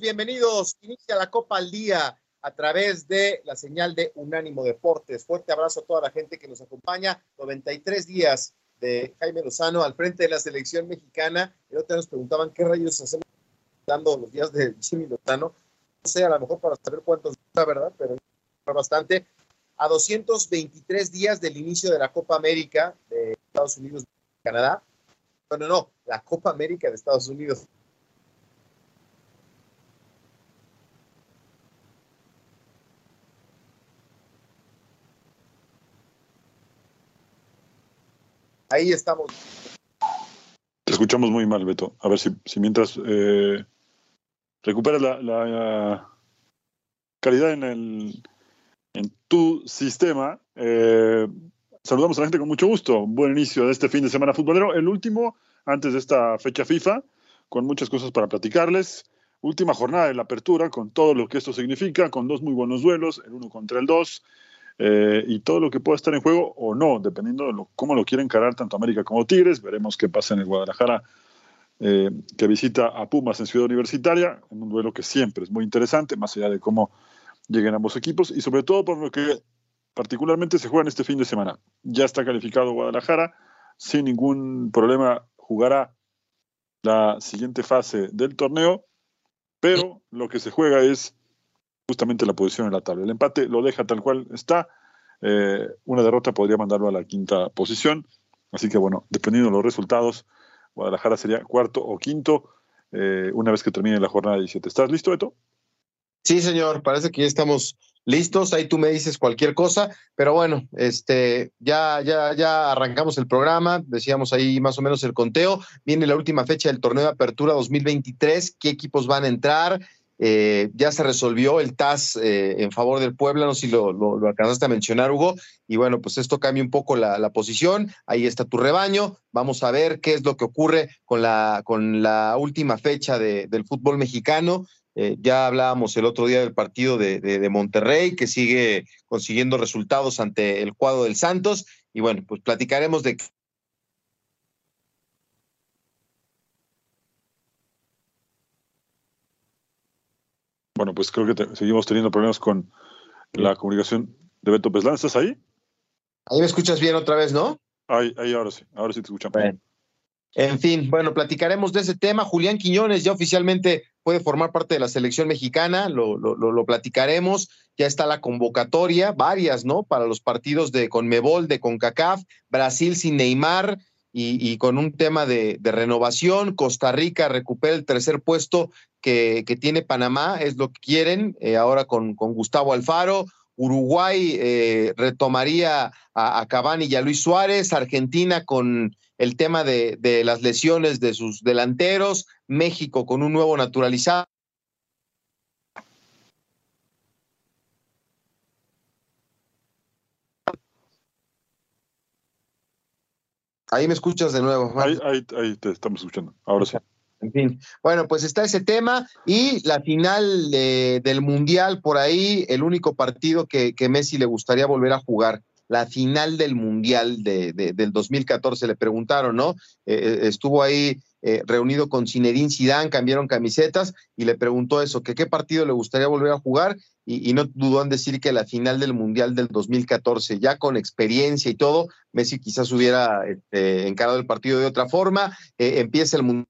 Bienvenidos. Inicia la Copa al Día a través de la señal de Unánimo Deportes. Fuerte abrazo a toda la gente que nos acompaña. 93 días de Jaime Lozano al frente de la selección mexicana. Y otra nos preguntaban qué rayos hacemos dando los días de Jimmy Lozano. No sé, a lo mejor para saber cuántos, la verdad, pero bastante. A 223 días del inicio de la Copa América de Estados Unidos y Canadá. Bueno, no, la Copa América de Estados Unidos Ahí estamos. Te escuchamos muy mal, Beto. A ver si, mientras eh, recuperas la, calidad en, el, en tu sistema, eh, saludamos a la gente con mucho gusto. Buen inicio de este fin de semana futbolero. El último antes de esta fecha FIFA, con muchas cosas para platicarles. Última jornada de la apertura, con todo lo que esto significa, con dos muy buenos duelos, el uno contra el dos. Eh, y todo lo que pueda estar en juego o no, dependiendo de cómo lo quieren encarar tanto América como Tigres. Veremos qué pasa en el Guadalajara, eh, que visita a Pumas en Ciudad Universitaria, en un duelo que siempre es muy interesante, más allá de cómo lleguen ambos equipos, y sobre todo por lo que particularmente se juega en este fin de semana. Ya está calificado Guadalajara, sin ningún problema jugará la siguiente fase del torneo, pero lo que se juega es justamente la posición en la tabla. El empate lo deja tal cual está. Eh, una derrota podría mandarlo a la quinta posición. Así que bueno, dependiendo de los resultados, Guadalajara sería cuarto o quinto eh, una vez que termine la jornada 17. ¿Estás listo, Eto? Sí, señor, parece que ya estamos listos. Ahí tú me dices cualquier cosa, pero bueno, este, ya, ya, ya arrancamos el programa. Decíamos ahí más o menos el conteo. Viene la última fecha del torneo de apertura 2023. ¿Qué equipos van a entrar? Eh, ya se resolvió el TAS eh, en favor del Puebla, no sé si lo, alcanzaste a mencionar, Hugo. Y bueno, pues esto cambia un poco la, posición. Ahí está tu rebaño. Vamos a ver qué es lo que ocurre con la, con la última fecha del fútbol mexicano. Eh, ya hablábamos el otro día del partido de, de, Monterrey, que sigue consiguiendo resultados ante el cuadro del Santos. Y bueno, pues platicaremos de Bueno, pues creo que seguimos teniendo problemas con la comunicación de Beto Peslán. ¿Estás ahí? Ahí me escuchas bien otra vez, ¿no? Ahí, ahí ahora sí, ahora sí te escuchamos. En fin, bueno, platicaremos de ese tema. Julián Quiñones ya oficialmente puede formar parte de la selección mexicana, lo, lo, lo, platicaremos. Ya está la convocatoria, varias, ¿no? Para los partidos de Conmebol, de CONCACAF, Brasil sin Neymar, y, con un tema de, renovación. Costa Rica recupera el tercer puesto que, tiene Panamá, es lo que quieren, eh, ahora con, Gustavo Alfaro. Uruguay eh, retomaría a, a, Cavani y a Luis Suárez, Argentina con el tema de, de las lesiones de sus delanteros, México con un nuevo naturalizado. Ahí me escuchas de nuevo. Ahí, ahí, te estamos escuchando. Ahora sí. En fin, bueno, pues está ese tema y la final del Mundial por ahí, el único partido que, que, Messi le gustaría volver a jugar, la final del Mundial de, del 2014, le preguntaron, ¿no? Eh, eh, estuvo ahí eh, reunido con Zinedine Zidane, cambiaron camisetas y le preguntó eso, que qué partido le gustaría volver a jugar y, no dudó en decir que la final del Mundial del 2014, ya con experiencia y todo, Messi quizás hubiera este, encarado el partido de otra forma, eh, empieza el Mundial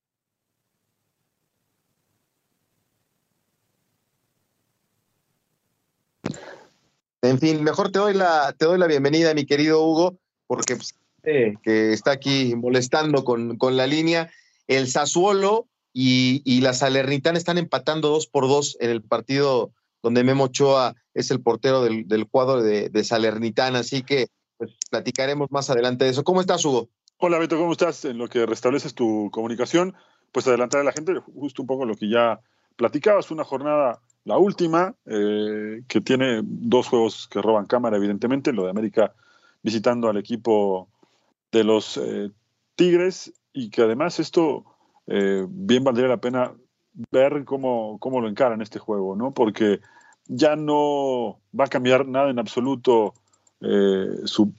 En fin, mejor te doy la, te doy la bienvenida, mi querido Hugo, porque pues, que está aquí molestando con, con la línea. El Sassuolo y, y la Salernitana están empatando dos por dos en el partido donde Memo Ochoa es el portero del, cuadro de, de, Salernitana. Así que pues, platicaremos más adelante de eso. ¿Cómo estás, Hugo? Hola, Beto, ¿cómo estás? En lo que restableces tu comunicación, pues adelantar a la gente justo un poco lo que ya platicabas, una jornada la última, eh, que tiene dos juegos que roban cámara, evidentemente, lo de América visitando al equipo de los eh, Tigres y que además esto eh, bien valdría la pena ver cómo, cómo lo encaran este juego, ¿no? Porque ya no va a cambiar nada en absoluto su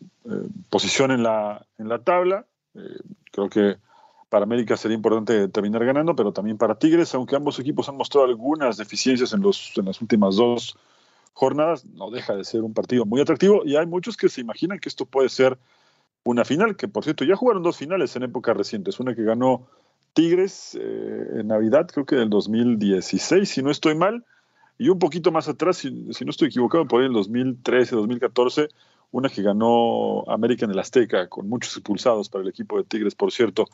posición en la, en la tabla. creo que para América sería importante terminar ganando, pero también para Tigres, aunque ambos equipos han mostrado algunas deficiencias en, los, en las últimas dos jornadas, no deja de ser un partido muy atractivo y hay muchos que se imaginan que esto puede ser una final, que por cierto ya jugaron dos finales en épocas recientes, una que ganó Tigres eh, en Navidad, creo que del 2016, si no estoy mal, y un poquito más atrás, si, no estoy equivocado, por ahí en el 2013, 2014, una que ganó América en el Azteca, con muchos expulsados para el equipo de Tigres, por cierto.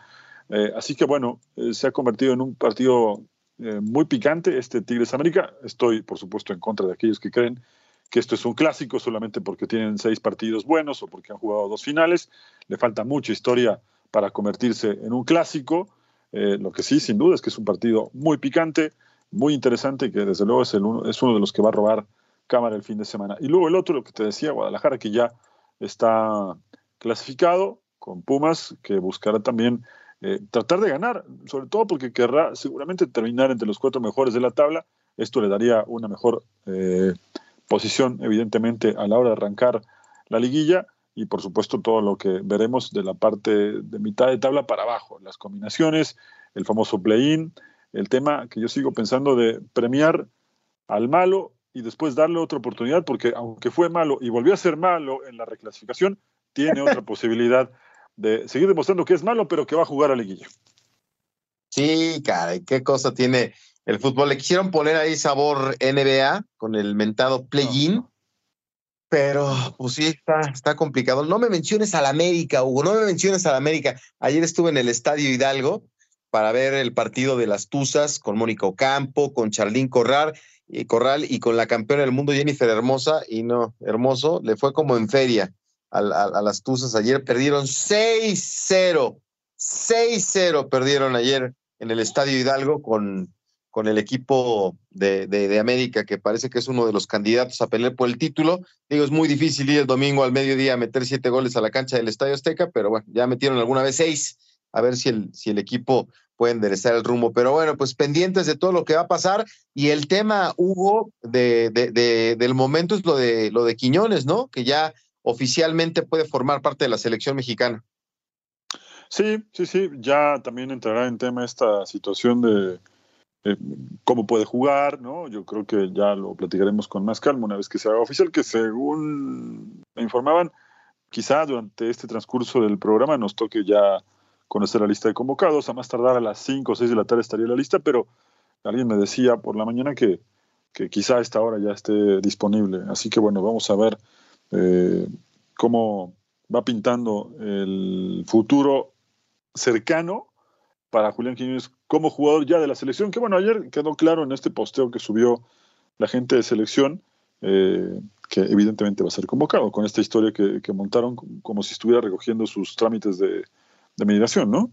Eh, así que bueno, eh, se ha convertido en un partido eh, muy picante este Tigres América. Estoy, por supuesto, en contra de aquellos que creen que esto es un clásico solamente porque tienen seis partidos buenos o porque han jugado dos finales. Le falta mucha historia para convertirse en un clásico. Lo que sí, sin duda, es que es un partido muy picante, muy interesante y que desde luego es, el uno, es uno de los que va a robar cámara el fin de semana. Y luego el otro, lo que te decía, Guadalajara, que ya está clasificado con Pumas, que buscará también eh, tratar de ganar, sobre todo porque querrá seguramente terminar entre los cuatro mejores de la tabla. Esto le daría una mejor eh, posición, evidentemente, a la hora de arrancar la liguilla y, por supuesto, todo lo que veremos de la parte de mitad de tabla para abajo, las combinaciones, el famoso play-in, el tema que yo sigo pensando de premiar al malo y después darle otra oportunidad, porque aunque fue malo y volvió a ser malo en la reclasificación, tiene otra posibilidad de seguir demostrando que es malo, pero que va a jugar a liguilla. Sí, cara, qué cosa tiene el fútbol. Le quisieron poner ahí sabor NBA con el mentado play-in, pero pues sí, está, está complicado. No me menciones a la América, Hugo, no me menciones a la América. Ayer estuve en el Estadio Hidalgo para ver el partido de las Tuzas con Mónica Ocampo, con Charlín Corral, y Corral y con la campeona del mundo Jennifer Hermosa, y no, Hermoso, le fue como en feria a, las Tuzas ayer. Perdieron 6-0. 6-0 perdieron ayer en el Estadio Hidalgo con, con el equipo de, de, América, que parece que es uno de los candidatos a pelear por el título. Digo, es muy difícil ir el domingo al mediodía a meter siete goles a la cancha del Estadio Azteca, pero bueno, ya metieron alguna vez seis, a ver si el, si el equipo puede enderezar el rumbo. Pero bueno, pues pendientes de todo lo que va a pasar. Y el tema, Hugo, de, de, del momento es lo de, lo de Quiñones, ¿no? Que ya oficialmente puede formar parte de la selección mexicana. Sí, sí, sí, ya también entrará en tema esta situación de cómo puede jugar, ¿no? Yo creo que ya lo platicaremos con más calma una vez que se haga oficial, que según me informaban, quizá durante este transcurso del programa nos toque ya conocer la lista de convocados, a más tardar a las 5 o 6 de la tarde estaría la lista, pero alguien me decía por la mañana que, que quizá a esta hora ya esté disponible. Así que bueno, vamos a ver eh, cómo va pintando el futuro cercano para Julián Quiñones como jugador ya de la selección, que bueno, ayer quedó claro en este posteo que subió la gente de selección, eh, que evidentemente va a ser convocado con esta historia que, montaron como si estuviera recogiendo sus trámites de, de migración, ¿no?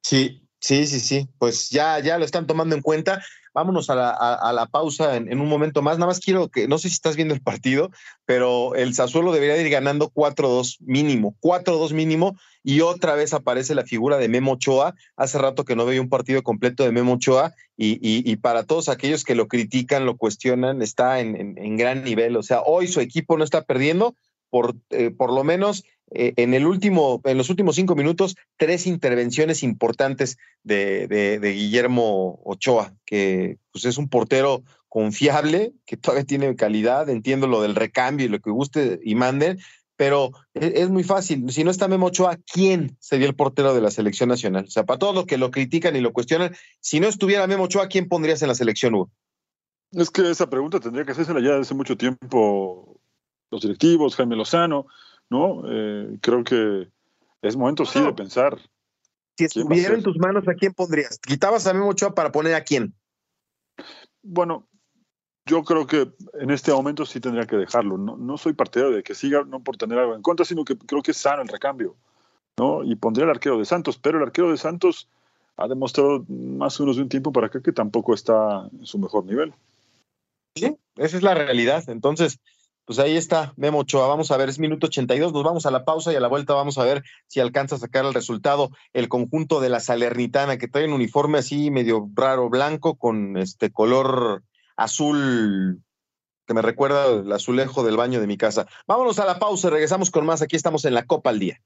Sí, sí, sí, sí, pues ya, ya lo están tomando en cuenta. Vámonos a la, pausa en, un momento más. Nada más quiero que, no sé si estás viendo el partido, pero el Sassuolo debería ir ganando 4-2 mínimo, 4-2 mínimo, y otra vez aparece la figura de Memo Ochoa. Hace rato que no veía un partido completo de Memo Ochoa, y, y, para todos aquellos que lo critican, lo cuestionan, está en, gran nivel. O sea, hoy su equipo no está perdiendo, por, eh, por lo menos eh, en, el último, en los últimos cinco minutos, tres intervenciones importantes de, de, Guillermo Ochoa, que pues, es un portero confiable, que todavía tiene calidad, entiendo lo del recambio y lo que guste y manden, pero es, es, muy fácil. Si no está Memo Ochoa, ¿quién sería el portero de la selección nacional? O sea, para todos los que lo critican y lo cuestionan, si no estuviera Memo Ochoa, ¿quién pondrías en la selección, Hugo? Es que esa pregunta tendría que hacerse ya hace mucho tiempo los directivos, Jaime Lozano, ¿no? Eh, creo que es momento sí de pensar. Si estuviera en tus manos, ¿a quién pondrías? ¿Quitabas a Memo Ochoa para poner a quién? Bueno, yo creo que en este momento sí tendría que dejarlo. No, no soy partidario de que siga, no por tener algo en contra, sino que creo que es sano el recambio. ¿no? Y pondría el arquero de Santos, pero el arquero de Santos ha demostrado más o menos de un tiempo para acá que tampoco está en su mejor nivel. Sí, esa es la realidad. Entonces, pues ahí está Memo Ochoa. Vamos a ver, es minuto 82. Nos vamos a la pausa y a la vuelta vamos a ver si alcanza a sacar el resultado el conjunto de la Salernitana, que trae un uniforme así medio raro blanco con este color azul que me recuerda el azulejo del baño de mi casa. Vámonos a la pausa regresamos con más. Aquí estamos en la Copa al Día.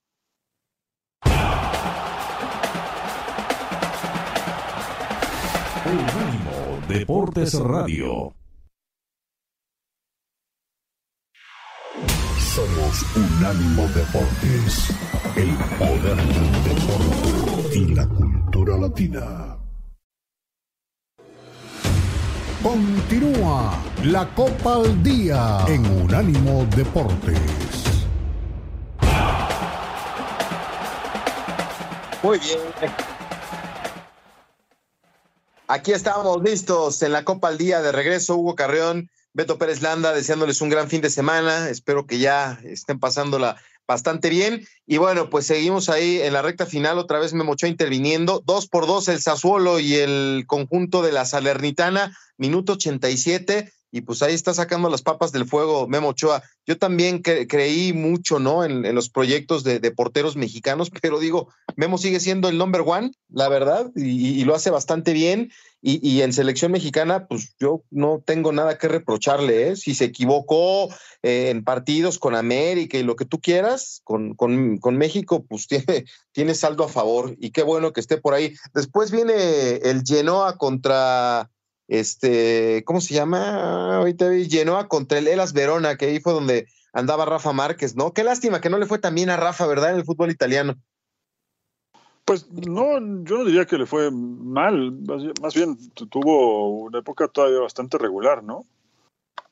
Deportes Radio. Somos Unánimo Deportes, el poder del deporte y la cultura latina. Continúa la Copa al Día en Unánimo Deportes. Muy bien. Aquí estamos listos en la Copa al Día de regreso. Hugo Carreón, Beto Pérez Landa, deseándoles un gran fin de semana. Espero que ya estén pasándola bastante bien. Y bueno, pues seguimos ahí en la recta final. Otra vez me mochó interviniendo. Dos por dos el Sassuolo y el conjunto de la Salernitana. Minuto 87 y pues ahí está sacando las papas del fuego Memo Ochoa. Yo también creí mucho, ¿no? En, los proyectos de, porteros mexicanos, pero digo, Memo sigue siendo el number one, la verdad, y, lo hace bastante bien. Y, en selección mexicana, pues yo no tengo nada que reprocharle, ¿eh? Si se equivocó eh, en partidos con América y lo que tú quieras, con, con, con México, pues tiene, tiene saldo a favor. Y qué bueno que esté por ahí. Después viene el Genoa contra este, ¿cómo se llama? Ahorita vi Genoa contra el Elas Verona, que ahí fue donde andaba Rafa Márquez, ¿no? Qué lástima que no le fue tan bien a Rafa, ¿verdad? En el fútbol italiano. Pues no, yo no diría que le fue mal, más bien tuvo una época todavía bastante regular, ¿no?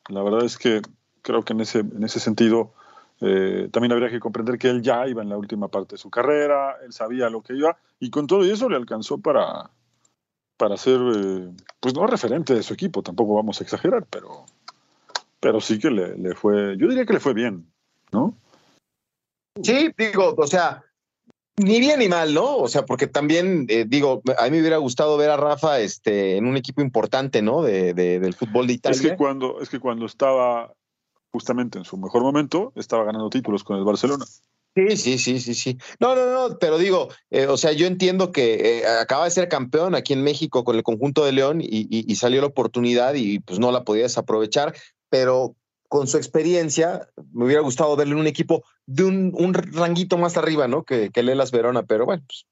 La verdad es que creo que en ese, en ese sentido eh, también habría que comprender que él ya iba en la última parte de su carrera, él sabía lo que iba, y con todo eso le alcanzó para, para ser, eh, pues no referente de su equipo, tampoco vamos a exagerar, pero, pero sí que le, fue, yo diría que le fue bien, ¿no? Sí, digo, o sea, ni bien ni mal, ¿no? O sea, porque también, eh, digo, a mí me hubiera gustado ver a Rafa este, en un equipo importante, ¿no? De, del fútbol de Italia. Es que, cuando, es que cuando estaba justamente en su mejor momento, estaba ganando títulos con el Barcelona. Sí, sí, sí, sí, sí. No, no, no, pero digo, eh, o sea, yo entiendo que eh, acaba de ser campeón aquí en México con el conjunto de León y, salió la oportunidad y pues no la podía desaprovechar, pero con su experiencia me hubiera gustado verle en un equipo de un, un ranguito más arriba, ¿no? Que, que Lelas Verona, pero bueno, pues,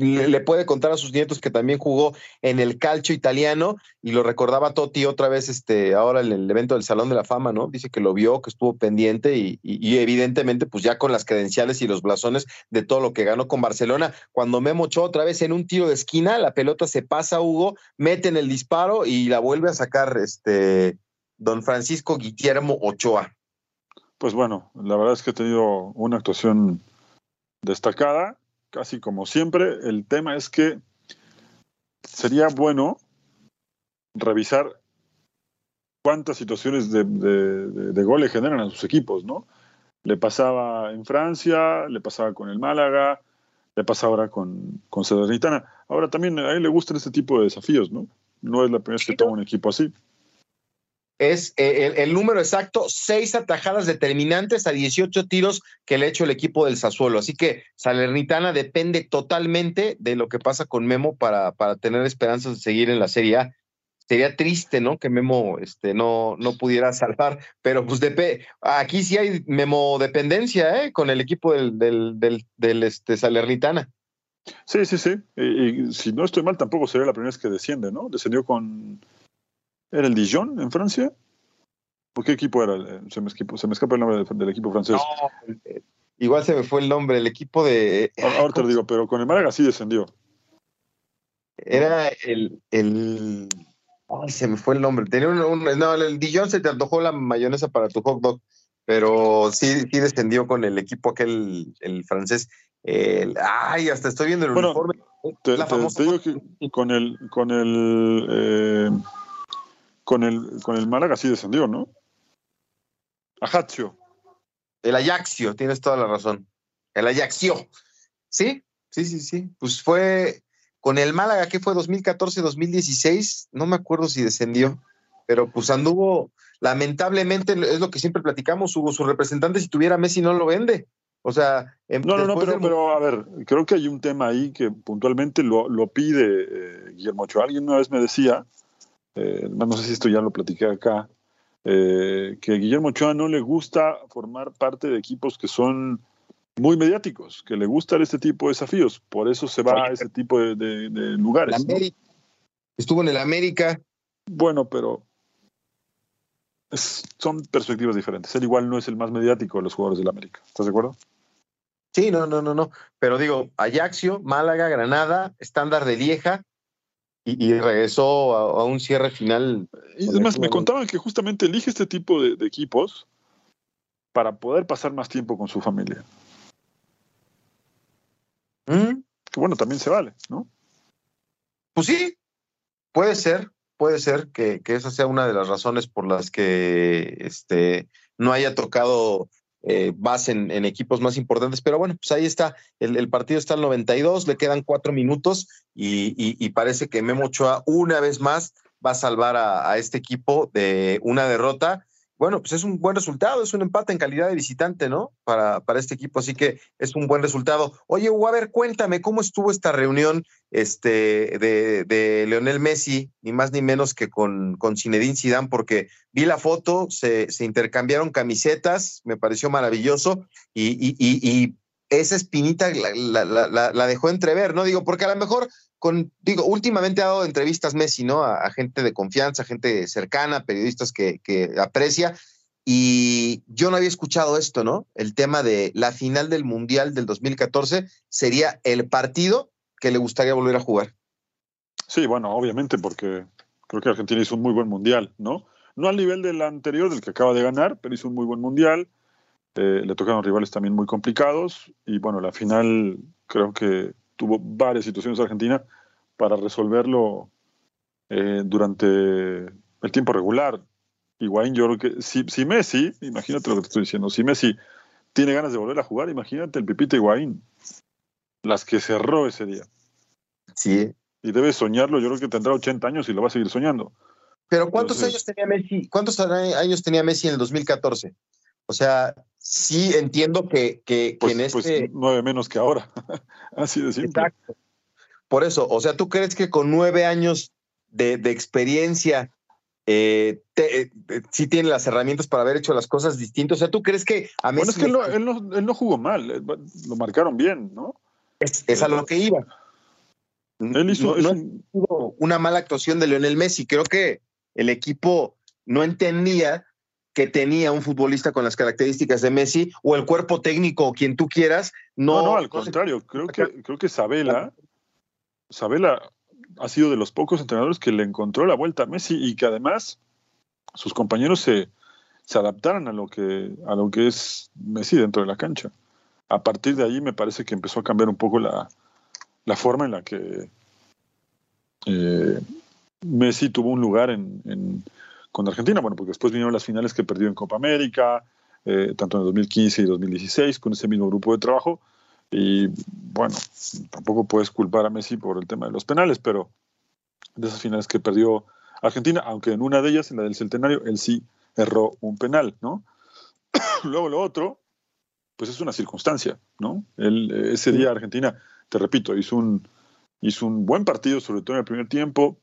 le, puede contar a sus nietos que también jugó en el calcio italiano y lo recordaba Totti otra vez este, ahora en el evento del Salón de la Fama, ¿no? Dice que lo vio, que estuvo pendiente y, evidentemente pues ya con las credenciales y los blasones de todo lo que ganó con Barcelona. Cuando me mochó otra vez en un tiro de esquina, la pelota se pasa Hugo, mete en el disparo y la vuelve a sacar este don Francisco Guillermo Ochoa. Pues bueno, la verdad es que ha tenido una actuación destacada casi como siempre, el tema es que sería bueno revisar cuántas situaciones de, de, gol le generan a sus equipos, ¿no? Le pasaba en Francia, le pasaba con el Málaga, le pasa ahora con, con Ahora también a él le gustan este tipo de desafíos, ¿no? No es la primera vez que toma un equipo así es eh, el, número exacto, seis atajadas determinantes a 18 tiros que le ha hecho el equipo del Sassuolo. Así que Salernitana depende totalmente de lo que pasa con Memo para, para tener esperanzas de seguir en la Serie A. Sería triste, ¿no? Que Memo este, no, no pudiera salvar, pero pues de, aquí sí hay Memo dependencia, ¿eh? Con el equipo del, del, del, este, Salernitana. Sí, sí, sí. y, si no estoy mal, tampoco sería la primera vez que desciende, ¿no? Descendió con ¿Era el Dijon en Francia? ¿O qué equipo era? Eh, se me, escapa, el nombre del, equipo francés. No, eh, igual se me fue el nombre, el equipo de. Ahora te lo digo, pero con el Málaga sí descendió. Era el. el... Ay, se me fue el nombre. Tenía un, no, el Dijon se te antojó la mayonesa para tu hot dog. pero sí, sí descendió con el equipo aquel, el francés. ay, hasta estoy viendo el uniforme. Te, digo que con el, con el, eh, con el, con el Málaga sí descendió, ¿no? Ajaccio. El Ajaxio, tienes toda la razón. El Ajaxio. Sí, sí, sí, sí. Pues fue con el Málaga, que fue 2014-2016, no me acuerdo si descendió, pero pues anduvo, lamentablemente, es lo que siempre platicamos, hubo su representante, si tuviera Messi no lo vende. O sea, em, no, no, no, pero, a ver, creo que hay un tema ahí que puntualmente lo, pide eh, Guillermo Ochoa. Alguien una vez me decía, eh, no sé si esto ya lo platiqué acá, eh, que Guillermo Ochoa no le gusta formar parte de equipos que son muy mediáticos, que le gustan este tipo de desafíos, por eso se va a ese tipo de, lugares. Estuvo en el América. Bueno, pero son perspectivas diferentes. Él igual no es el más mediático de los jugadores del América. ¿Estás de acuerdo? Sí, no, no, no, no. Pero digo, Ajaxio, Málaga, Granada, estándar de Lieja, y, regresó a, un cierre final. Y además, me contaban que justamente elige este tipo de, equipos para poder pasar más tiempo con su familia. ¿Mm? Que bueno, también se vale, ¿no? Pues sí, puede ser, puede ser que, esa sea una de las razones por las que este, no haya tocado eh, base en, equipos más importantes. Pero bueno, pues ahí está. El, partido está al 92, le quedan cuatro minutos y, parece que Memo Ochoa una vez más va a salvar a, este equipo de una derrota. Bueno, pues es un buen resultado, es un empate en calidad de visitante, ¿no? Para, para este equipo, así que es un buen resultado. Oye, Hugo, a ver, cuéntame cómo estuvo esta reunión este, de, de Leonel Messi, ni más ni menos que con, con Zinedine Zidane, porque vi la foto, se, se intercambiaron camisetas, me pareció maravilloso, y, y, esa espinita la, la, dejó entrever, ¿no? Digo, porque a lo mejor con, digo, últimamente ha dado entrevistas Messi, ¿no? A, gente de confianza, gente cercana, periodistas que, que, aprecia. Y yo no había escuchado esto, ¿no? El tema de la final del Mundial del 2014 sería el partido que le gustaría volver a jugar. Sí, bueno, obviamente, porque creo que Argentina hizo un muy buen Mundial, ¿no? No al nivel del anterior, del que acaba de ganar, pero hizo un muy buen Mundial. Eh, le tocaron rivales también muy complicados. Y bueno, la final creo que tuvo varias situaciones Argentina para resolverlo eh, durante el tiempo regular. Higuaín, yo creo que si, si, Messi, imagínate lo que te estoy diciendo, si Messi tiene ganas de volver a jugar, imagínate el Pipita Higuaín, las que cerró ese día. Sí. Y debe soñarlo, yo creo que tendrá 80 años y lo va a seguir soñando. Pero ¿cuántos años tenía Messi? ¿Cuántos años tenía Messi en el 2014? O sea, sí entiendo que, que, pues, en pues este. nueve menos que ahora. Así de simple. Exacto. Por eso, o sea, ¿tú crees que con nueve años de, experiencia eh, eh, sí tiene las herramientas para haber hecho las cosas distintas? O sea, ¿tú crees que a Messi Bueno, es que él no, él, no, jugó mal, eh, lo marcaron bien, ¿no? Es, a lo que iba. Él hizo, una mala actuación de Lionel Messi. Creo que el equipo no entendía que tenía un futbolista con las características de Messi o el cuerpo técnico o quien tú quieras. No, no, al contrario, creo que, creo que Sabela, Sabela ha sido de los pocos entrenadores que le encontró la vuelta a Messi y que además sus compañeros se, se adaptaran a lo, que, a lo que es Messi dentro de la cancha. A partir de ahí me parece que empezó a cambiar un poco la, forma en la que eh, Messi tuvo un lugar en con Argentina, bueno, porque después vinieron las finales que perdió en Copa América, eh, tanto en 2015 y 2016, con ese mismo grupo de trabajo. Y bueno, tampoco puedes culpar a Messi por el tema de los penales, pero de esas finales que perdió Argentina, aunque en una de ellas, en la del centenario, él sí erró un penal, ¿no? Luego lo otro, pues es una circunstancia, ¿no? Él, ese día Argentina, te repito, hizo un, hizo un buen partido, sobre todo en el primer tiempo,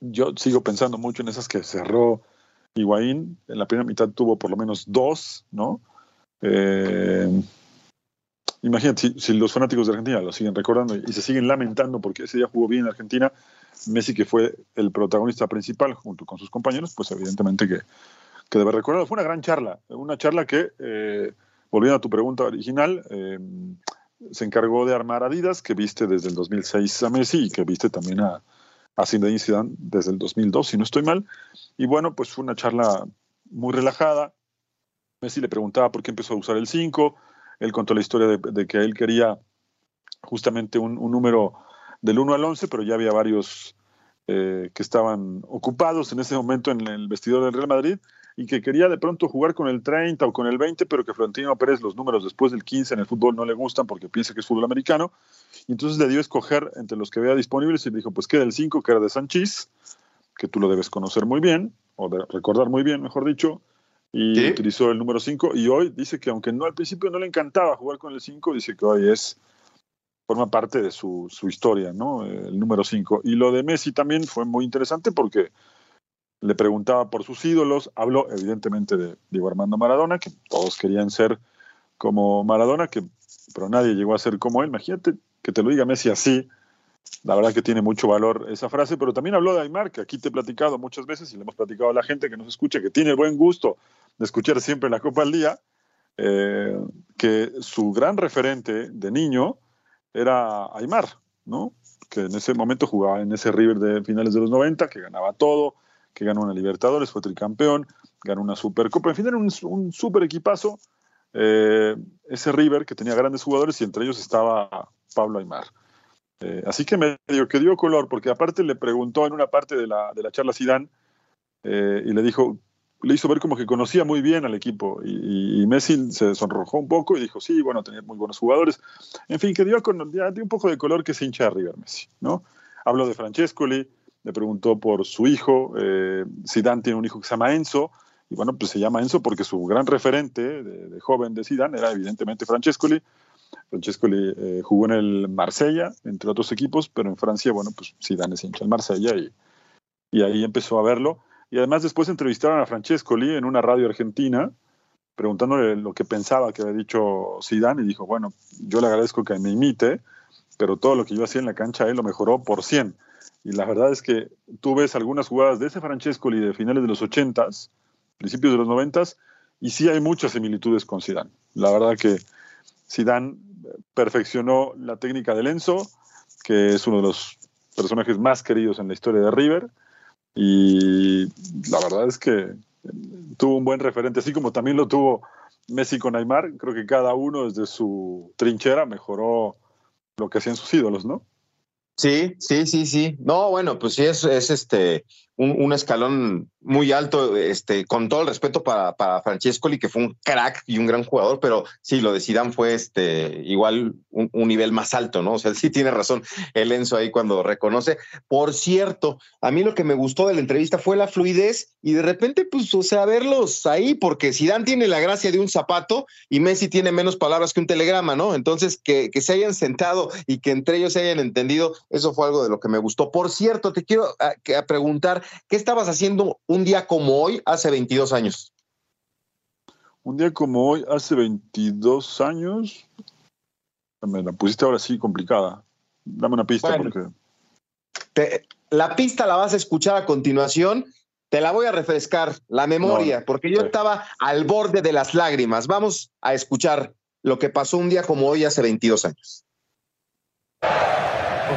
yo sigo pensando mucho en esas que cerró Higuaín. En la primera mitad tuvo por lo menos dos, ¿no? Eh, imagínate, si, los fanáticos de Argentina lo siguen recordando y se siguen lamentando porque ese día jugó bien en Argentina, Messi que fue el protagonista principal junto con sus compañeros, pues evidentemente que, que debe recordar. Fue una gran charla, una charla que, eh, volviendo a tu pregunta original, eh, se encargó de armar Adidas, que viste desde el 2006 a Messi y que viste también a, a Zinedine Zidane desde el 2002, si no estoy mal. Y bueno, pues fue una charla muy relajada, Messi le preguntaba por qué empezó a usar el 5, él contó la historia de, que él quería justamente un, número del 1 al 11, pero ya había varios eh, que estaban ocupados en ese momento en el vestidor del Real Madrid y que quería de pronto jugar con el 30 o con el 20, pero que Florentino Pérez los números después del 15 en el fútbol no le gustan porque piensa que es fútbol americano. Y entonces le dio a escoger entre los que había disponibles y le dijo, pues queda el 5, que era de Sanchís, que tú lo debes conocer muy bien, o de recordar muy bien, mejor dicho, y utilizó el número 5 y hoy dice que aunque no al principio no le encantaba jugar con el 5, dice que hoy es forma parte de su, su historia, ¿no? El número 5. Y lo de Messi también fue muy interesante porque le preguntaba por sus ídolos, habló evidentemente de Diego Armando Maradona, que todos querían ser como Maradona, que, pero nadie llegó a ser como él. Imagínate que te lo diga Messi así, la verdad que tiene mucho valor esa frase, pero también habló de Aymar, que aquí te he platicado muchas veces y le hemos platicado a la gente que nos escucha, que tiene buen gusto de escuchar siempre la Copa al Día, eh, que su gran referente de niño era Aymar, ¿no? que en ese momento jugaba en ese River de finales de los 90, que ganaba todo, que ganó una Libertadores, fue tricampeón, ganó una Supercopa, en fin, era un, un super equipazo. Eh, ese River que tenía grandes jugadores y entre ellos estaba Pablo Aymar. Eh, así que medio que dio color, porque aparte le preguntó en una parte de la, de la charla Zidane eh, y le dijo, le hizo ver como que conocía muy bien al equipo y, Messi se sonrojó un poco y dijo, sí, bueno, tenía muy buenos jugadores. En fin, que dio, un poco de color que se hincha de River Messi, ¿no? Habló de Francescoli, le preguntó por su hijo, eh, tiene un hijo que se llama Enzo, y bueno, pues se llama Enzo porque su gran referente de, joven de Zidane era evidentemente Francescoli. Francescoli eh, jugó en el Marsella, entre otros equipos, pero en Francia, bueno, pues Zidane es hincha del Marsella y, y ahí empezó a verlo. Y además después entrevistaron a Francescoli en una radio argentina, preguntándole lo que pensaba que había dicho Zidane y dijo, bueno, yo le agradezco que me imite, pero todo lo que yo hacía en la cancha él lo mejoró por 100. Y la verdad es que tú ves algunas jugadas de ese Francescoli de finales de los 80s, principios de los 90s, y sí hay muchas similitudes con Zidane. La verdad que Zidane perfeccionó la técnica de Lenzo, que es uno de los personajes más queridos en la historia de River, y la verdad es que tuvo un buen referente, así como también lo tuvo Messi con Neymar. Creo que cada uno desde su trinchera mejoró lo que hacían sus ídolos, ¿no? Sí, sí, sí, sí. No, bueno, pues sí, es, es este un, escalón muy alto, este, con todo el respeto para, para Francescoli, que fue un crack y un gran jugador, pero sí, lo de Zidane fue este, igual un, nivel más alto, ¿no? O sea, sí tiene razón el Enzo ahí cuando reconoce. Por cierto, a mí lo que me gustó de la entrevista fue la fluidez y de repente, pues, o sea, verlos ahí, porque Zidane tiene la gracia de un zapato y Messi tiene menos palabras que un telegrama, ¿no? Entonces, que, que se hayan sentado y que entre ellos se hayan entendido, eso fue algo de lo que me gustó. Por cierto, te quiero ah, preguntar, ¿qué estabas haciendo un día como hoy hace 22 años? Un día como hoy hace 22 años, me la pusiste ahora sí complicada. Dame una pista porque... la pista la vas a escuchar a continuación. Te la voy a refrescar, la memoria, porque yo estaba al borde de las lágrimas. Vamos a escuchar lo que pasó un día como hoy hace 22 años.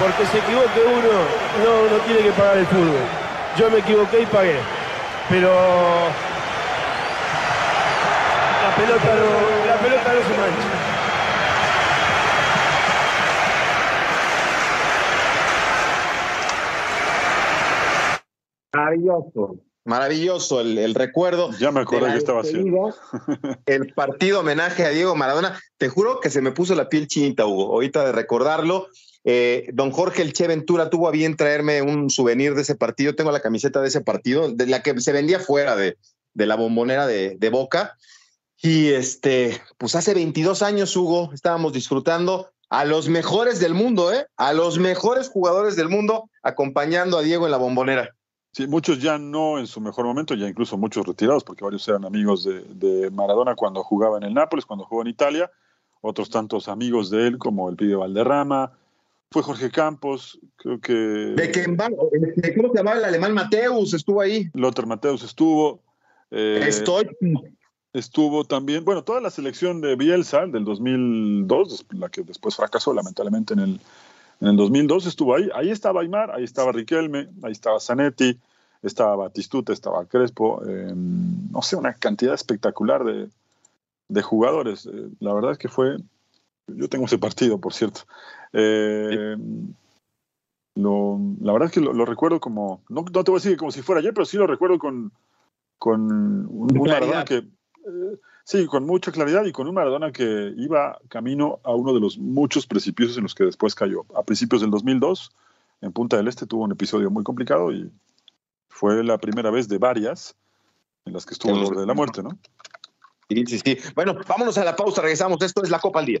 porque se equivoque uno, no, no tiene que pagar el fútbol. Yo me equivoqué y pagué. Pero la pelota no, la pelota no se mancha. Maravilloso, maravilloso el, recuerdo. Ya me acordé que estaba haciendo. El partido homenaje a Diego Maradona. Te juro que se me puso la piel chinita, Hugo, ahorita de recordarlo. Eh, don Jorge El Che Ventura tuvo a bien traerme un souvenir de ese partido. Tengo la camiseta de ese partido, de la que se vendía fuera de, la bombonera de, Boca. Y este, pues hace 22 años, Hugo, estábamos disfrutando a los mejores del mundo, ¿eh? A los mejores jugadores del mundo acompañando a Diego en la bombonera. Sí, muchos ya no en su mejor momento, ya incluso muchos retirados, porque varios eran amigos de, Maradona cuando jugaba en el Nápoles, cuando jugó en Italia otros tantos amigos de él, como el Pibe Valderrama, fue Jorge Campos, creo que... De que, este, ¿Cómo se llamaba el alemán Mateus? Estuvo ahí. Lothar Mateus estuvo. Eh, Estoy. Estuvo también, bueno, toda la selección de Bielsa del 2002, la que después fracasó lamentablemente en el, en el 2002, estuvo ahí. Ahí estaba Aymar, ahí estaba Riquelme, ahí estaba Zanetti, estaba Batistuta, estaba Crespo. Eh, no sé, una cantidad espectacular de, de jugadores. Eh, la verdad es que fue. Yo tengo ese partido, por cierto. Eh, la verdad es que lo, recuerdo como. No, te voy a decir como si fuera ayer, pero sí lo recuerdo con, con un, Maradona que. Eh, sí, con mucha claridad y con un Maradona que iba camino a uno de los muchos precipicios en los que después cayó. A principios del 2002, en Punta del Este, tuvo un episodio muy complicado y fue la primera vez de varias en las que estuvo al borde de la muerte, ¿no? Sí, sí, sí. Bueno, vámonos a la pausa, regresamos. Esto es la Copa al Día.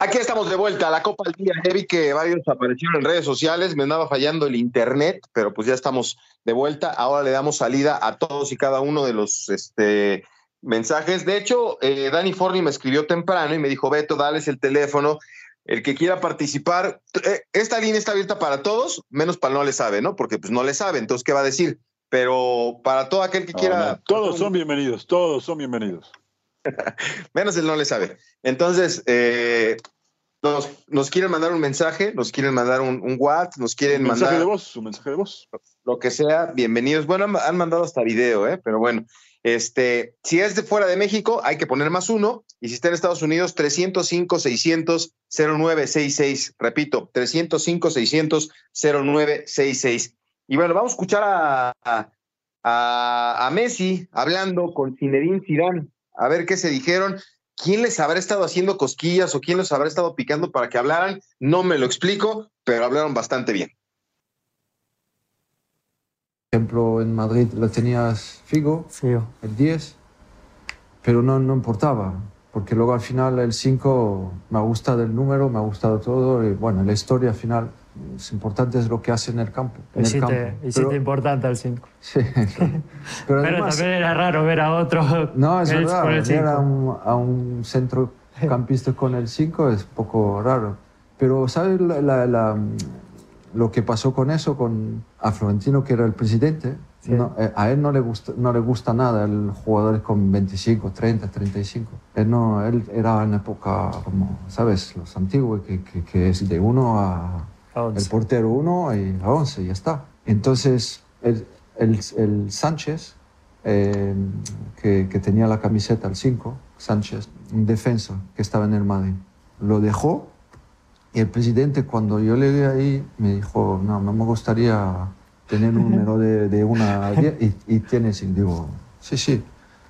Aquí estamos de vuelta a la Copa del Día. Ya vi que varios aparecieron en redes sociales, me andaba fallando el internet, pero pues ya estamos de vuelta. Ahora le damos salida a todos y cada uno de los este, mensajes. De hecho, eh, Dani Forni me escribió temprano y me dijo, Beto, dales el teléfono. El que quiera participar, eh, esta línea está abierta para todos, menos para el no le sabe, ¿no? Porque pues no le sabe, entonces, ¿qué va a decir? Pero para todo aquel que quiera... Todos son bienvenidos, todos son bienvenidos. menos el no le sabe. Entonces, eh, nos, quieren mandar un mensaje, nos quieren mandar un, un WhatsApp, nos quieren un mensaje de voz, un mensaje de voz. Lo que sea, bienvenidos. Bueno, han, mandado hasta video, ¿eh? pero bueno. Este, si es de fuera de México, hay que poner más uno. Y si está en Estados Unidos, 305-600-0966. Repito, 305-600-0966. Y bueno, vamos a escuchar a, a, a Messi hablando con Zinedine Zidane, a ver qué se dijeron. ¿Quién les habrá estado haciendo cosquillas o quién los habrá estado picando para que hablaran? No me lo explico, pero hablaron bastante bien. Por ejemplo, en Madrid lo tenías Figo, el 10, pero no, no importaba, porque luego al final el 5 me ha gustado el número, me ha gustado todo, y bueno, la historia al final es importante es lo que hace en el campo. En y el importante al 5. Sí. Pero, también era raro ver a otro. No, es verdad. Ver a un, a un centrocampista con el 5 es un poco raro. Pero ¿sabes la, lo que pasó con eso, con a Florentino, que era el presidente? Eh, a él no le, gusta, no le gusta nada el jugador con 25, 30, 35. Él, no, él era en época, como, ¿sabes? Los antiguos, que, que, que es de uno a el portero 1 y a 11, ya está. Entonces, el, el, Sánchez, eh, que, que, tenía la camiseta al 5, Sánchez, un defensa que estaba en el Madrid, lo dejó y el presidente cuando yo le vi ahí me dijo, no, no me gustaría tener un número de, de una a 10 y, y tienes, y digo, sí, sí,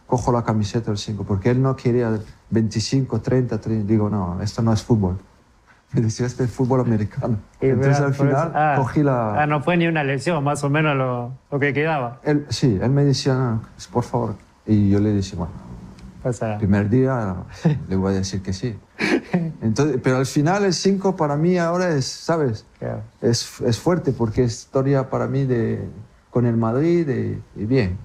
cojo la camiseta al 5, porque él no quería 25, 30, 30, digo, no, esto no es fútbol me decía este fútbol americano. Entonces al final ah, cogí la... Ah, no fue ni una lesión, más o menos lo, lo que quedaba. Él, sí, él me decía, por favor. Y yo le decía, bueno, el primer día le voy a decir que sí. Entonces, pero al final el 5 para mí ahora es, ¿sabes? Es, es, fuerte porque es historia para mí de, con el Madrid y, bien.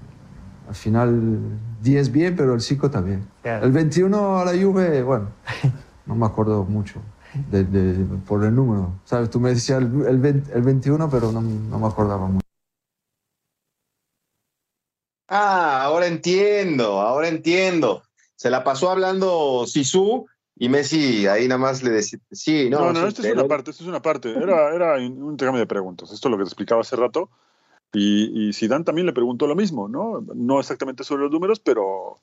Al final 10 bien, pero el 5 también. El 21 a la Juve, bueno, no me acuerdo mucho por el número. ¿Sabes? Tú me decías el, el, 21, pero no, no, me acordaba mucho. Ah, ahora entiendo, ahora entiendo. Se la pasó hablando Sisu y Messi ahí nada más le decía, sí, no. No, no, esto es una parte, esto es una parte. Era, era un intercambio de preguntas. Esto es lo que te explicaba hace rato. Y, y Zidane también le preguntó lo mismo, ¿no? No exactamente sobre los números, pero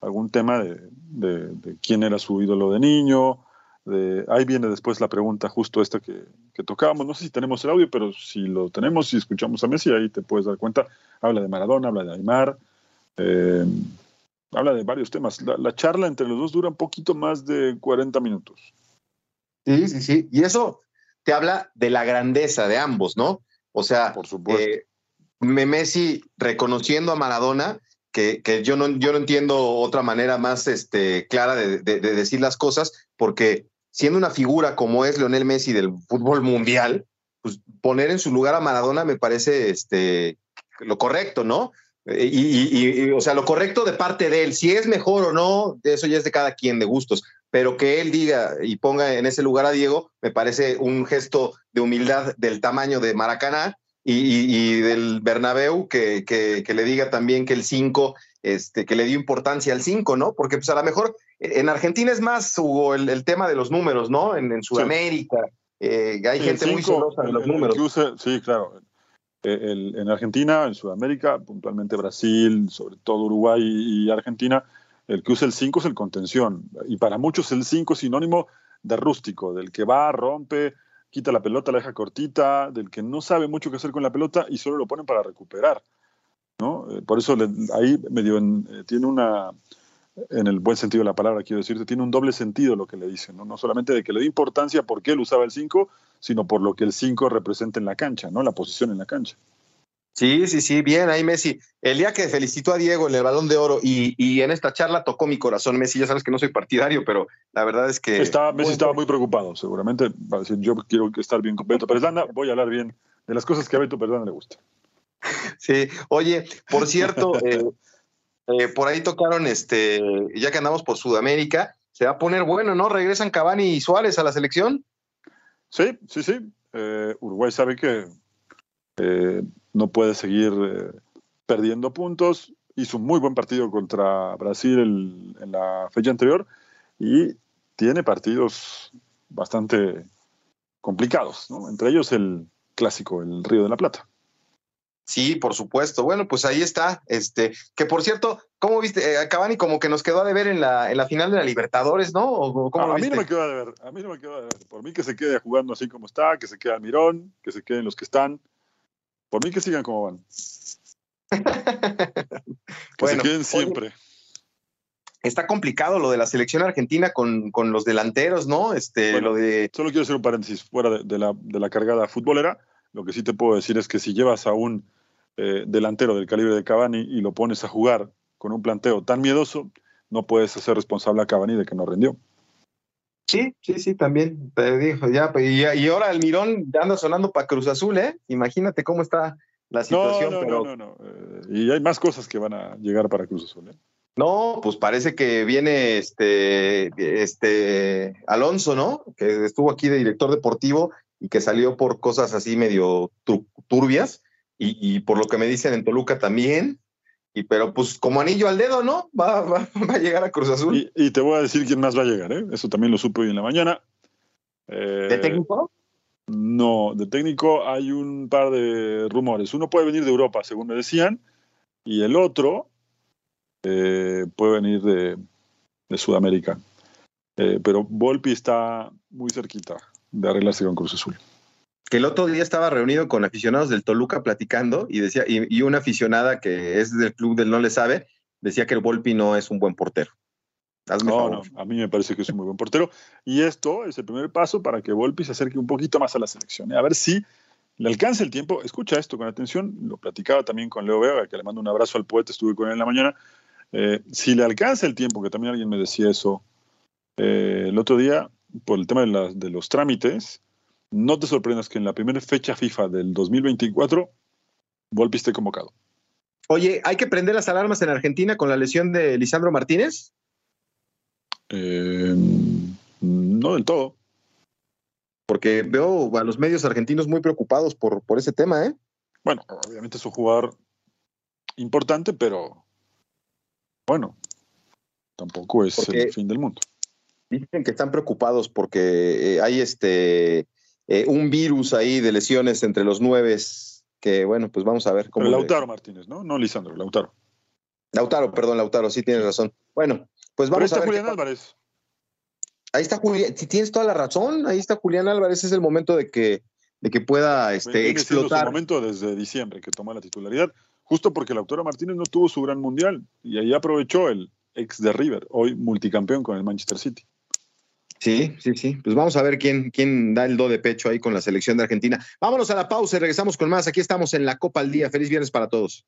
algún tema de, de, de quién era su ídolo de niño, ahí viene después la pregunta justo esta que, que tocábamos. No sé si tenemos el audio, pero si lo tenemos, si escuchamos a Messi, ahí te puedes dar cuenta. Habla de Maradona, habla de Aymar. Eh, habla de varios temas. La, charla entre los dos dura un poquito más de 40 minutos. Sí, sí, sí. Y eso te habla de la grandeza de ambos, ¿no? O sea, por supuesto. Eh, Messi reconociendo a Maradona, que, que, yo, no, yo no entiendo otra manera más este, clara de, de, decir las cosas, porque siendo una figura como es Leonel Messi del fútbol mundial, pues poner en su lugar a Maradona me parece este, lo correcto, ¿no? Eh, y, o sea, lo correcto de parte de él, si es mejor o no, eso ya es de cada quien, de gustos, pero que él diga y ponga en ese lugar a Diego, me parece un gesto de humildad del tamaño de Maracaná y, del Bernabéu, que, que, le diga también que el 5, este, que le dio importancia al 5, ¿no? Porque pues a lo mejor en Argentina es más, Hugo, el, tema de los números, ¿no? En, Sudamérica. Eh, hay gente muy celosa de los números. sí, claro. Eh, en Argentina, en Sudamérica, puntualmente Brasil, sobre todo Uruguay y Argentina, el que usa el 5 es el contención. Y para muchos el 5 es sinónimo de rústico, del que va, rompe, quita la pelota, la deja cortita, del que no sabe mucho qué hacer con la pelota y solo lo ponen para recuperar. ¿No? Eh, por eso ahí medio tiene una, en el buen sentido de la palabra, quiero decirte, tiene un doble sentido lo que le dicen, ¿no? no solamente de que le dé importancia porque él usaba el 5, sino por lo que el 5 representa en la cancha, ¿no? La posición en la cancha. Sí, sí, sí, bien ahí Messi. El día que felicitó a Diego en el Balón de Oro y, en esta charla tocó mi corazón, Messi, ya sabes que no soy partidario, pero la verdad es que... Estaba, Messi estaba muy preocupado, seguramente va a decir, yo quiero estar bien con Beto Perdana, voy a hablar bien de las cosas que a Beto Perdana le gusta. Sí, oye, por cierto, eh, eh, por ahí tocaron, este, ya que andamos por Sudamérica, se va a poner bueno, ¿no? Regresan Cavani y Suárez a la selección. Sí, sí, sí. Eh, Uruguay sabe que no puede seguir perdiendo puntos. Hizo un muy buen partido contra Brasil en la fecha anterior y tiene partidos bastante complicados, entre ellos el clásico, el Río de la Plata. Sí, por supuesto. Bueno, pues ahí está. Este, que por cierto, ¿cómo viste? Eh, Cavani como que nos quedó a deber en la, en la final de la Libertadores, ¿no? a, mí no me quedó a deber, a mí no me quedó a deber. Por mí que se quede jugando así como está, que se quede Almirón, que se queden los que están. Por mí que sigan como van. que se queden siempre. está complicado lo de la selección argentina con, con los delanteros, ¿no? Este, lo de... Solo quiero hacer un paréntesis fuera de, la, de la cargada futbolera. Lo que sí te puedo decir es que si llevas a un eh, delantero del calibre de Cavani y lo pones a jugar con un planteo tan miedoso, no puedes hacer responsable a Cavani de que no rindió. Sí, sí, sí, también te dijo, ya, pues, y, y ahora el Mirón anda sonando para Cruz Azul, ¿eh? Imagínate cómo está la situación. No, no, no, no, eh, y hay más cosas que van a llegar para Cruz Azul, ¿eh? No, pues parece que viene este, este Alonso, ¿no? Que estuvo aquí de director deportivo y que salió por cosas así medio turbias y, por lo que me dicen en Toluca también. Y, pero pues como anillo al dedo, ¿no? Va, va, a llegar a Cruz Azul. Y, te voy a decir quién más va a llegar, ¿eh? Eso también lo supe hoy en la mañana. ¿De eh, técnico? No, de técnico hay un par de rumores. Uno puede venir de Europa, según me decían, y el otro eh, puede venir de, de Sudamérica. Eh, pero Volpi está muy cerquita de arreglarse con Cruz Azul que el otro día estaba reunido con aficionados del Toluca platicando y decía, y, una aficionada que es del club del no le sabe, decía que el Volpi no es un buen portero. no, no, a mí me parece que es un muy buen portero. Y esto es el primer paso para que Volpi se acerque un poquito más a la selección. A ver si le alcanza el tiempo. Escucha esto con atención. Lo platicaba también con Leo Vega, que le mando un abrazo al poeta, estuve con él en la mañana. Eh, si le alcanza el tiempo, que también alguien me decía eso eh, el otro día, por el tema de, de los trámites, no te sorprendas que en la primera fecha FIFA del 2024 Volpi esté convocado. Oye, ¿hay que prender las alarmas en Argentina con la lesión de Lisandro Martínez? Eh, no del todo. Porque veo a los medios argentinos muy preocupados por, por ese tema, ¿eh? Bueno, obviamente es un jugador importante, pero bueno, tampoco es el fin del mundo. Dicen que están preocupados porque eh, hay este eh, un virus ahí de lesiones entre los nueve que, bueno, pues vamos a ver cómo. Lautaro Martínez, ¿no? No Lisandro, Lautaro. Lautaro, perdón, Lautaro, sí tienes razón. Bueno, pues vamos a ver. Julián Álvarez. Ahí está Julián, si tienes toda la razón, ahí está Julián Álvarez, es el momento de que, de que pueda este, explotar. Es el momento desde diciembre que toma la titularidad, justo porque Lautaro Martínez no tuvo su gran mundial y ahí aprovechó el, ex de River, hoy multicampeón con el Manchester City. Sí, sí, sí. Pues vamos a ver quién, quién da el do de pecho ahí con la selección de Argentina. Vámonos a la pausa y regresamos con más. Aquí estamos en la Copa al Día. Feliz viernes para todos.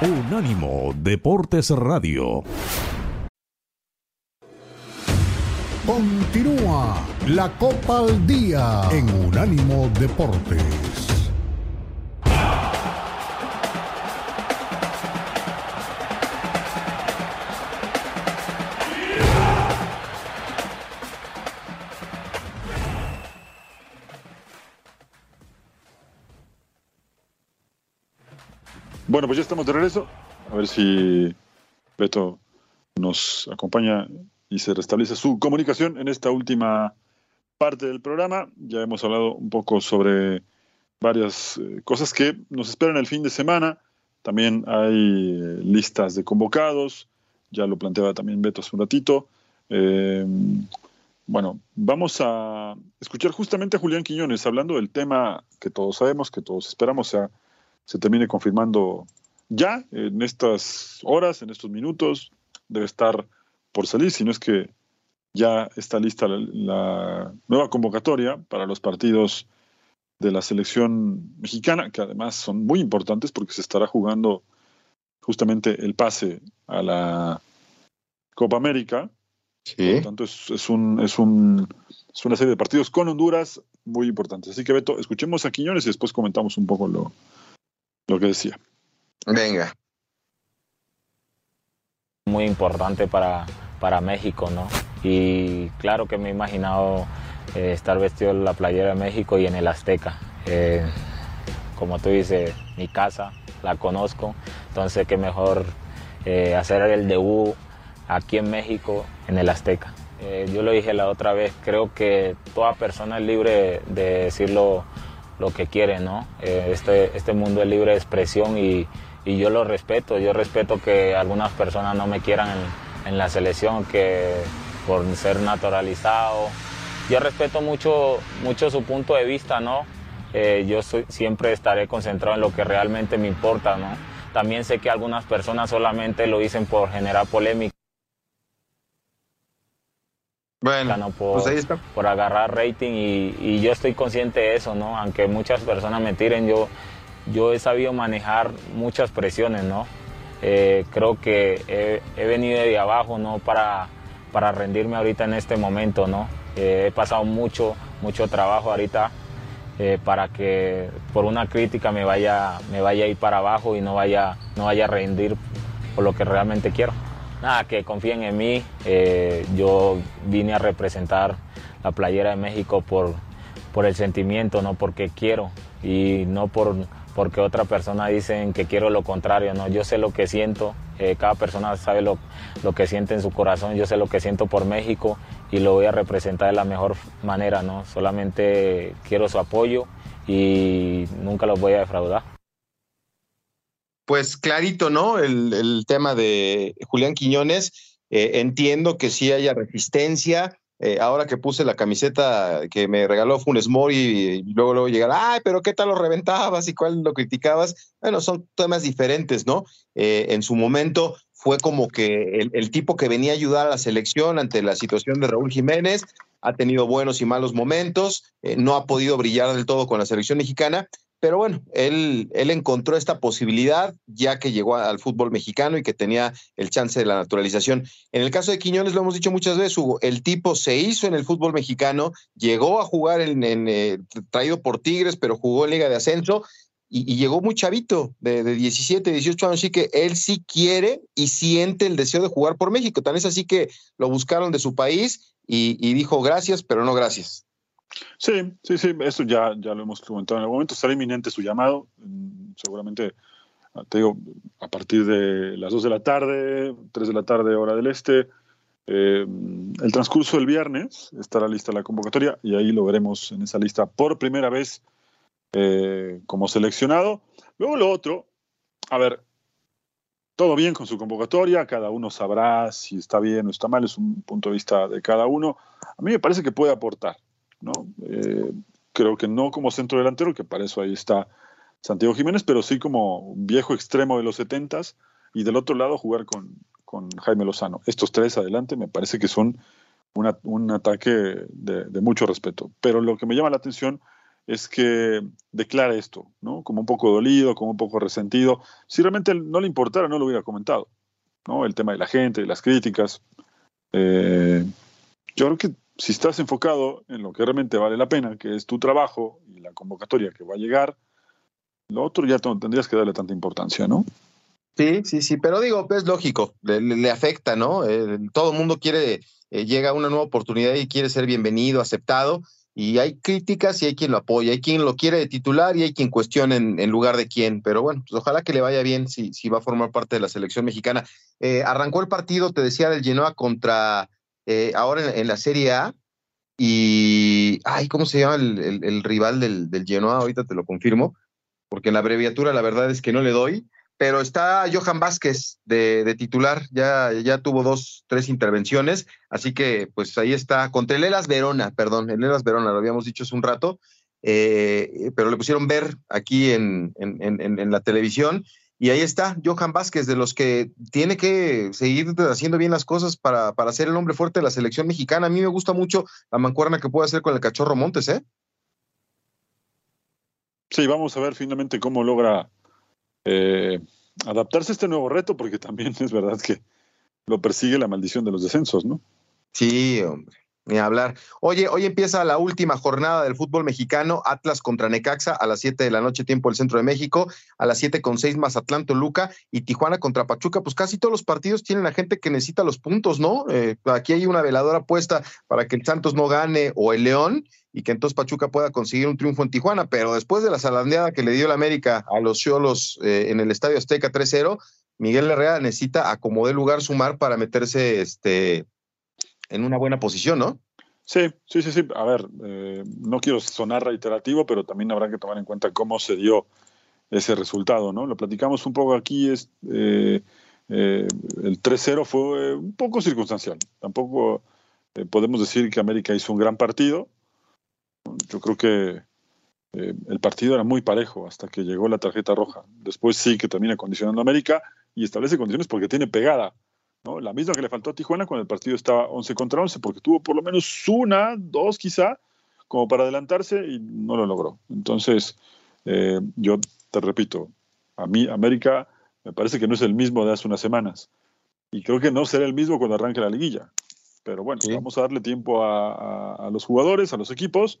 Unánimo Deportes Radio. Continúa la Copa al Día en Unánimo Deportes. Bueno, pues ya estamos de regreso. A ver si Beto nos acompaña y se restablece su comunicación en esta última parte del programa. Ya hemos hablado un poco sobre varias eh, cosas que nos esperan el fin de semana. También hay eh, listas de convocados, ya lo planteaba también Beto hace un ratito. Eh, bueno, vamos a escuchar justamente a Julián Quiñones hablando del tema que todos sabemos, que todos esperamos sea se termine confirmando ya en estas horas, en estos minutos. Debe estar por salir, si no es que ya está lista la, nueva convocatoria para los partidos de la selección mexicana, que además son muy importantes porque se estará jugando justamente el pase a la Copa América. Sí. Por lo tanto, es, es, un, es, un, es una serie de partidos con Honduras muy importantes. Así que, Beto, escuchemos a Quiñones y después comentamos un poco lo, lo que decía. Venga. Muy importante para, para México, ¿no? Y claro que me he imaginado eh, estar vestido en la playera de México y en el Azteca. Eh, como tú dices, mi casa, la conozco, entonces qué mejor eh, hacer el debut aquí en México, en el Azteca. yo lo dije la otra vez, creo que toda persona es libre de decirlo lo que quieren, ¿no? Eh, este, este mundo es libre de expresión y, y, yo lo respeto. Yo respeto que algunas personas no me quieran en, la selección, que por ser naturalizado. Yo respeto mucho, mucho su punto de vista, ¿no? Eh, yo siempre estaré concentrado en lo que realmente me importa, ¿no? También sé que algunas personas solamente lo dicen por generar polémica. Bueno, por, pues por agarrar rating y, yo estoy consciente de eso, ¿no? Aunque muchas personas me tiren, yo, yo he sabido manejar muchas presiones, ¿no? Eh, creo que he, venido de abajo, ¿no? Para, para rendirme ahorita en este momento, ¿no? Eh, he pasado mucho, mucho trabajo ahorita eh, para que por una crítica me vaya, me vaya a ir para abajo y no vaya, no vaya a rendir por lo que realmente quiero nada, que confíen en mí. Eh, yo vine a representar la playera de México por, por el sentimiento, no porque quiero y no por porque otra persona dicen que quiero lo contrario, no, yo sé lo que siento, eh, cada persona sabe lo, lo, que siente en su corazón, yo sé lo que siento por México y lo voy a representar de la mejor manera, no, solamente quiero su apoyo y nunca los voy a defraudar pues clarito, ¿no? El, tema de Julián Quiñones. Eh, entiendo que sí haya resistencia. Eh, ahora que puse la camiseta que me regaló Funes Mori y luego luego llegar, ay, pero ¿qué tal lo reventabas y cuál lo criticabas? Bueno, son temas diferentes, ¿no? Eh, en su momento fue como que el, el, tipo que venía a ayudar a la selección ante la situación de Raúl Jiménez, ha tenido buenos y malos momentos, no ha podido brillar del todo con la selección mexicana, pero bueno, él, él encontró esta posibilidad ya que llegó al fútbol mexicano y que tenía el chance de la naturalización. En el caso de Quiñones, lo hemos dicho muchas veces, Hugo, el tipo se hizo en el fútbol mexicano, llegó a jugar en, eh, traído por Tigres, pero jugó en Liga de Ascenso y, llegó muy chavito, de, 17, 18 años, así que él sí quiere y siente el deseo de jugar por México. Tan es así que lo buscaron de su país y dijo gracias, pero no gracias. Sí, sí, sí, eso ya, ya lo hemos comentado en algún momento. Será inminente su llamado. Mm, seguramente, ah, te digo, a partir de las 2 de la tarde, 3 de la tarde, hora del este. Eh, el transcurso del viernes estará lista la convocatoria y ahí lo veremos en esa lista por primera vez eh, como seleccionado. Luego lo otro, a ver, todo bien con su convocatoria, cada uno sabrá si está bien o está mal, es un punto de vista de cada uno. A mí me parece que puede aportar. ¿No? Eh, creo que no como centro delantero, que para eso ahí está Santiago Jiménez, pero sí como viejo extremo de los setentas y del otro lado jugar con, con Jaime Lozano. Estos tres adelante me parece que son un ataque de, mucho respeto. Pero lo que me llama la atención es que declara esto, ¿no? Como un poco dolido, como un poco resentido. Si realmente no le importara, no lo hubiera comentado, ¿no? El tema de la gente, de las críticas. Eh, yo creo que si estás enfocado en lo que realmente vale la pena, que es tu trabajo y la convocatoria que va a llegar, lo otro ya tendrías que darle tanta importancia, ¿no? Sí, sí, sí, pero digo, es lógico, le, afecta, ¿no? Eh, todo el mundo quiere, eh, llega una nueva oportunidad y quiere ser bienvenido, aceptado, y hay críticas y hay quien lo apoya, hay quien lo quiere titular y hay quien cuestiona en, lugar de quién, pero bueno, pues ojalá que le vaya bien si, si va a formar parte de la selección mexicana. Eh, arrancó el partido, te decía, del Genoa contra, ahora en, la Serie A, y, ay, ¿cómo se llama el, rival del, del Genoa? Ahorita te lo confirmo, porque en la abreviatura la verdad es que no le doy pero está Johan Vázquez de, titular, ya, ya tuvo dos, tres intervenciones, así que pues ahí está, contra el Elas Verona, perdón, el Elas Verona, lo habíamos dicho hace un rato, eh, pero le pusieron ver aquí en, en, la televisión, y ahí está Johan Vázquez, de los que tiene que seguir haciendo bien las cosas para, para ser el hombre fuerte de la selección mexicana. A mí me gusta mucho la mancuerna que puede hacer con el cachorro Montes, ¿eh? Sí, vamos a ver finalmente cómo logra eh, adaptarse a este nuevo reto, porque también es verdad que lo persigue la maldición de los descensos, ¿no? Sí, hombre. Ni hablar. Oye, hoy empieza la última jornada del fútbol mexicano, Atlas contra Necaxa a las 7 de la noche, tiempo del centro de México, a las 7 con 6 Mazatlán, Toluca y Tijuana contra Pachuca. Pues casi todos los partidos tienen a gente que necesita los puntos, ¿no? Eh, aquí hay una veladora puesta para que el Santos no gane o el León y que entonces Pachuca pueda conseguir un triunfo en Tijuana, pero después de la zarandeada que le dio el América a los Cholos eh, en el Estadio Azteca 3-0, Miguel Herrera necesita acomodar lugar sumar para meterse este, en una buena posición, ¿no? Sí, sí, sí, sí. A ver, eh, no quiero sonar reiterativo, pero también habrá que tomar en cuenta cómo se dio ese resultado, ¿no? Lo platicamos un poco aquí, es, eh, el 3-0 fue un poco circunstancial. Tampoco podemos decir que América hizo un gran partido, yo creo que eh, el partido era muy parejo hasta que llegó la tarjeta roja. Después sí que termina condicionando América y establece condiciones porque tiene pegada. ¿No? La misma que le faltó a Tijuana cuando el partido estaba 11 contra 11, porque tuvo por lo menos una, dos quizá, como para adelantarse y no lo logró. Entonces, eh, yo te repito, a mí América me parece que no es el mismo de hace unas semanas. Y creo que no será el mismo cuando arranque la liguilla. Pero bueno, vamos a darle tiempo a, los jugadores, a los equipos,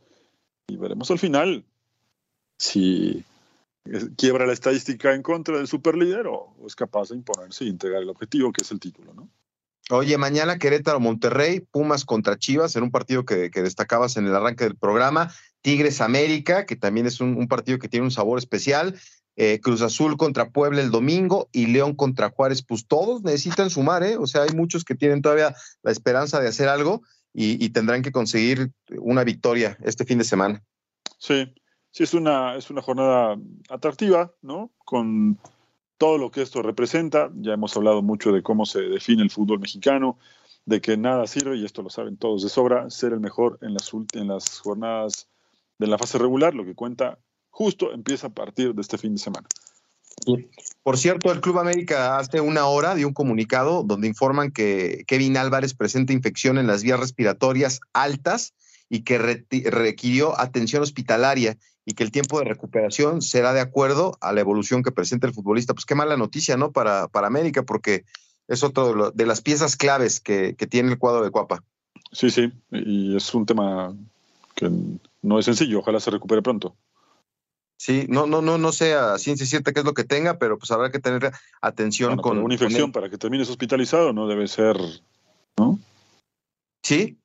y veremos al final si quiebra la estadística en contra del superlíder o, es capaz de imponerse y entregar el objetivo, que es el título, ¿no? Oye, mañana Querétaro Monterrey, Pumas contra Chivas, en un partido que, destacabas en el arranque del programa, Tigres América, que también es un, partido que tiene un sabor especial, eh, Cruz Azul contra Puebla el domingo y León contra Juárez, pues todos necesitan sumar, ¿eh? O sea, hay muchos que tienen todavía la esperanza de hacer algo y, tendrán que conseguir una victoria este fin de semana. Sí, sí, es una, es una jornada atractiva, ¿no? Con todo lo que esto representa. Ya hemos hablado mucho de cómo se define el fútbol mexicano, de que nada sirve, y esto lo saben todos de sobra, ser el mejor en las, en las jornadas de la fase regular, lo que cuenta justo empieza a partir de este fin de semana. Por cierto, el Club América hace una hora dio un comunicado donde informan que Kevin Álvarez presenta infección en las vías respiratorias altas y que requirió atención hospitalaria y que el tiempo de recuperación será de acuerdo a la evolución que presenta el futbolista. Pues qué mala noticia, ¿no? Para, para América, porque es otro de, las piezas claves que, que tiene el cuadro de Cuapa. Sí, sí, y es un tema que no es sencillo, ojalá se recupere pronto. Sí, no, no, no, no sé a ciencia cierta qué es lo que tenga, pero pues habrá que tener atención con. Una infección para que termines hospitalizado no debe ser, ¿no? Sí,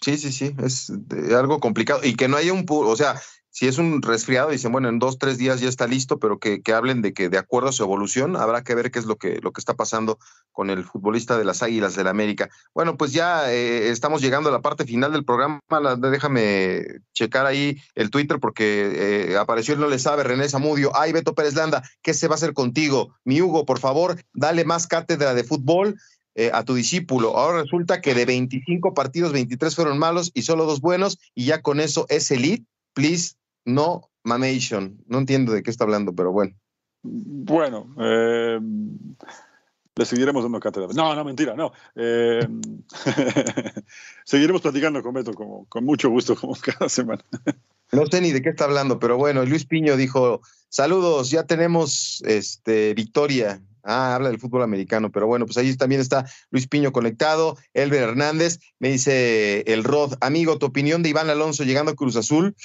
sí, sí, sí, es algo complicado. Y que no haya un, o sea, si es un resfriado, dicen, bueno, en dos, tres días ya está listo, pero que, hablen de que de acuerdo a su evolución, habrá que ver qué es lo que, lo que está pasando con el futbolista de las Águilas del la América. Bueno, pues ya eh, estamos llegando a la parte final del programa. déjame checar ahí el Twitter porque eh, apareció el No Le Sabe, René Zamudio. Ay, Beto Pérez Landa, ¿qué se va a hacer contigo? Mi Hugo, por favor, dale más cátedra de fútbol. Eh, a tu discípulo. Ahora resulta que de 25 partidos, 23 fueron malos y solo dos buenos, y ya con eso es elite. Please, no Mamation. No entiendo de qué está hablando, pero bueno. Bueno, eh, le seguiremos dando cátedra. No, no, mentira, no. Eh, seguiremos platicando con Beto como, con mucho gusto, como cada semana. No sé ni de qué está hablando, pero bueno, Luis Piño dijo: Saludos, ya tenemos este, victoria. Ah, habla del fútbol americano, pero bueno, pues ahí también está Luis Piño conectado. Elber Hernández me dice el Rod, amigo, tu opinión de Iván Alonso llegando a Cruz Azul.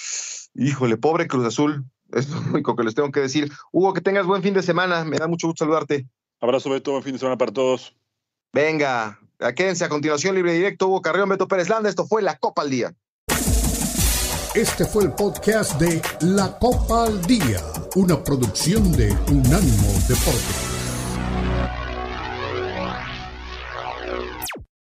Híjole, pobre Cruz Azul, es lo único que les tengo que decir. Hugo, que tengas buen fin de semana, me da mucho gusto saludarte. Abrazo, Beto. Buen fin de semana para todos. Venga, quédense a continuación, libre directo. Hugo Carrión, Beto Pérez Landa. Esto fue La Copa al Día. Este fue el podcast de La Copa al Día, una producción de Unánimo Deportes.